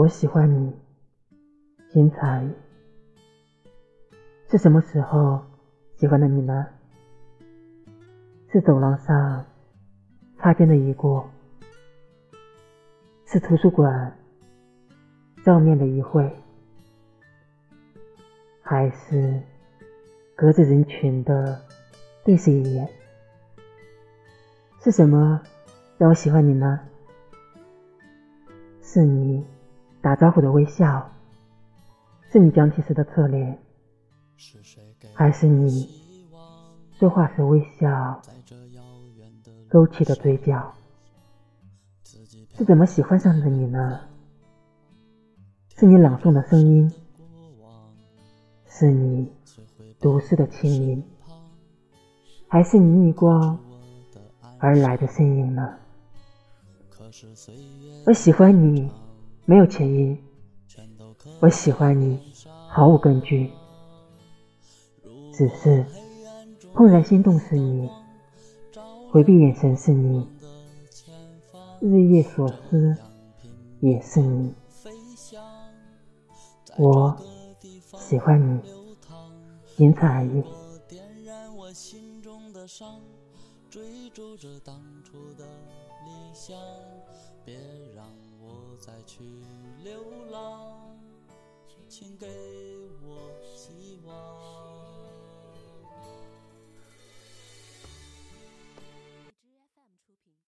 我喜欢你，精彩。是什么时候喜欢的你呢？是走廊上擦肩的一过，是图书馆照面的一会，还是隔着人群的对视一眼？是什么让我喜欢你呢？是你打招呼的微笑，是你讲起时的侧脸，还是你说话时微笑勾起的嘴角？是怎么喜欢上的你呢？是你朗诵的声音，是你读诗的轻吟，还是你逆光而来的身影呢？我喜欢你，没有前因。我喜欢你，毫无根据。只是怦然心动是你，回避眼神是你，日夜所思也是你。我喜欢你，仅此而已。追逐着当初的理想，别让我再去流浪，请给。